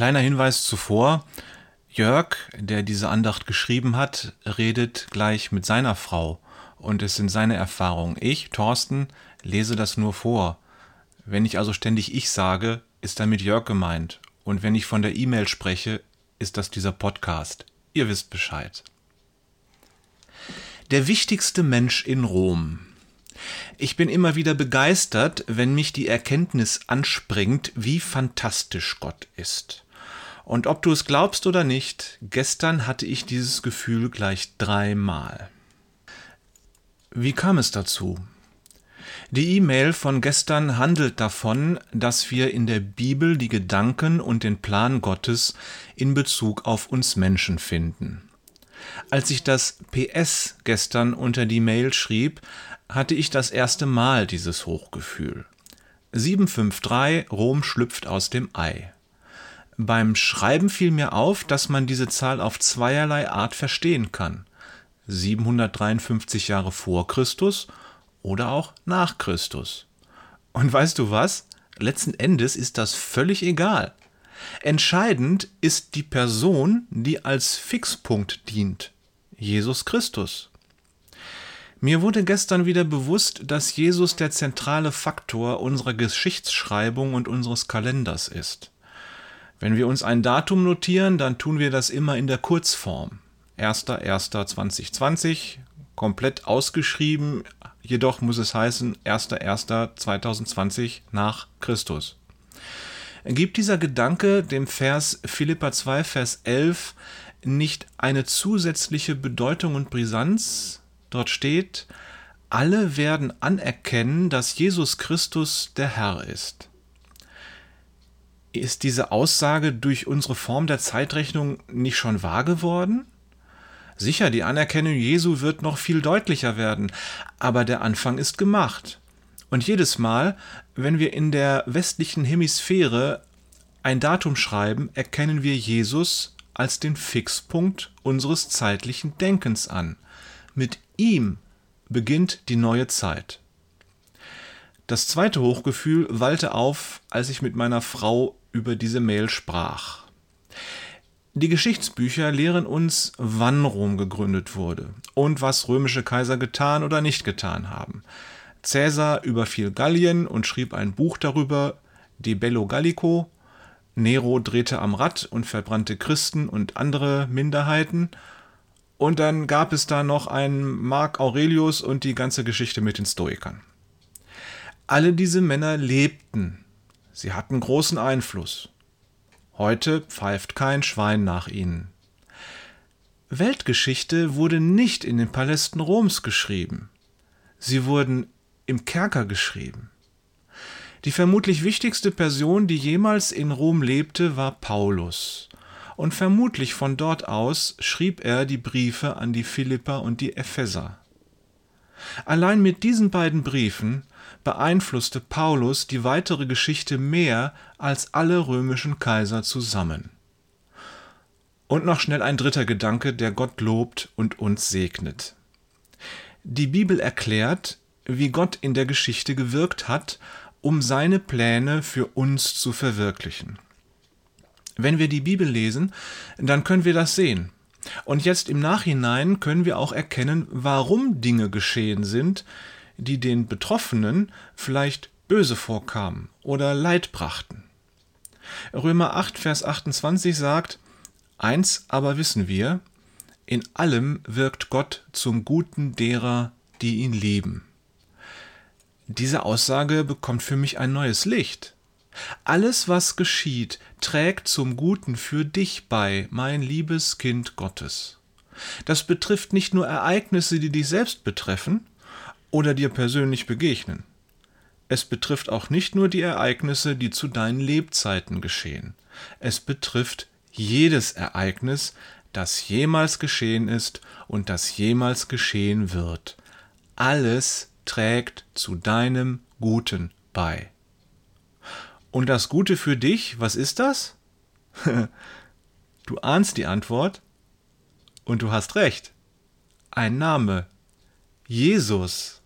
Kleiner Hinweis zuvor. Jörg, der diese Andacht geschrieben hat, redet gleich mit seiner Frau und es sind seine Erfahrungen. Ich, Thorsten, lese das nur vor. Wenn ich also ständig ich sage, ist damit Jörg gemeint. Und wenn ich von der E-Mail spreche, ist das dieser Podcast. Ihr wisst Bescheid. Der wichtigste Mensch in Rom. Ich bin immer wieder begeistert, wenn mich die Erkenntnis anspringt, wie fantastisch Gott ist. Und ob du es glaubst oder nicht, gestern hatte ich dieses Gefühl gleich dreimal. Wie kam es dazu? Die E-Mail von gestern handelt davon, dass wir in der Bibel die Gedanken und den Plan Gottes in Bezug auf uns Menschen finden. Als ich das PS gestern unter die Mail schrieb, hatte ich das erste Mal dieses Hochgefühl. 753 Rom schlüpft aus dem Ei. Beim Schreiben fiel mir auf, dass man diese Zahl auf zweierlei Art verstehen kann. 753 Jahre vor Christus oder auch nach Christus. Und weißt du was? Letzten Endes ist das völlig egal. Entscheidend ist die Person, die als Fixpunkt dient. Jesus Christus. Mir wurde gestern wieder bewusst, dass Jesus der zentrale Faktor unserer Geschichtsschreibung und unseres Kalenders ist. Wenn wir uns ein Datum notieren, dann tun wir das immer in der Kurzform. 1.1.2020, komplett ausgeschrieben, jedoch muss es heißen 1.1.2020 nach Christus. Gibt dieser Gedanke dem Vers Philippa 2, Vers 11 nicht eine zusätzliche Bedeutung und Brisanz? Dort steht, alle werden anerkennen, dass Jesus Christus der Herr ist ist diese Aussage durch unsere Form der Zeitrechnung nicht schon wahr geworden? Sicher, die Anerkennung Jesu wird noch viel deutlicher werden, aber der Anfang ist gemacht. Und jedes Mal, wenn wir in der westlichen Hemisphäre ein Datum schreiben, erkennen wir Jesus als den Fixpunkt unseres zeitlichen Denkens an. Mit ihm beginnt die neue Zeit. Das zweite Hochgefühl wallte auf, als ich mit meiner Frau über diese Mail sprach. Die Geschichtsbücher lehren uns, wann Rom gegründet wurde und was römische Kaiser getan oder nicht getan haben. Caesar überfiel Gallien und schrieb ein Buch darüber, De Bello Gallico. Nero drehte am Rad und verbrannte Christen und andere Minderheiten. Und dann gab es da noch einen Mark Aurelius und die ganze Geschichte mit den Stoikern. Alle diese Männer lebten Sie hatten großen Einfluss. Heute pfeift kein Schwein nach ihnen. Weltgeschichte wurde nicht in den Palästen Roms geschrieben. Sie wurden im Kerker geschrieben. Die vermutlich wichtigste Person, die jemals in Rom lebte, war Paulus. Und vermutlich von dort aus schrieb er die Briefe an die Philipper und die Epheser. Allein mit diesen beiden Briefen beeinflusste Paulus die weitere Geschichte mehr als alle römischen Kaiser zusammen. Und noch schnell ein dritter Gedanke, der Gott lobt und uns segnet. Die Bibel erklärt, wie Gott in der Geschichte gewirkt hat, um seine Pläne für uns zu verwirklichen. Wenn wir die Bibel lesen, dann können wir das sehen. Und jetzt im Nachhinein können wir auch erkennen, warum Dinge geschehen sind, die den Betroffenen vielleicht böse vorkamen oder Leid brachten. Römer 8, Vers 28 sagt, Eins aber wissen wir, in allem wirkt Gott zum Guten derer, die ihn lieben. Diese Aussage bekommt für mich ein neues Licht. Alles, was geschieht, trägt zum Guten für dich bei, mein liebes Kind Gottes. Das betrifft nicht nur Ereignisse, die dich selbst betreffen, oder dir persönlich begegnen. Es betrifft auch nicht nur die Ereignisse, die zu deinen Lebzeiten geschehen. Es betrifft jedes Ereignis, das jemals geschehen ist und das jemals geschehen wird. Alles trägt zu deinem Guten bei. Und das Gute für dich, was ist das? du ahnst die Antwort und du hast recht. Ein Name. Jesus.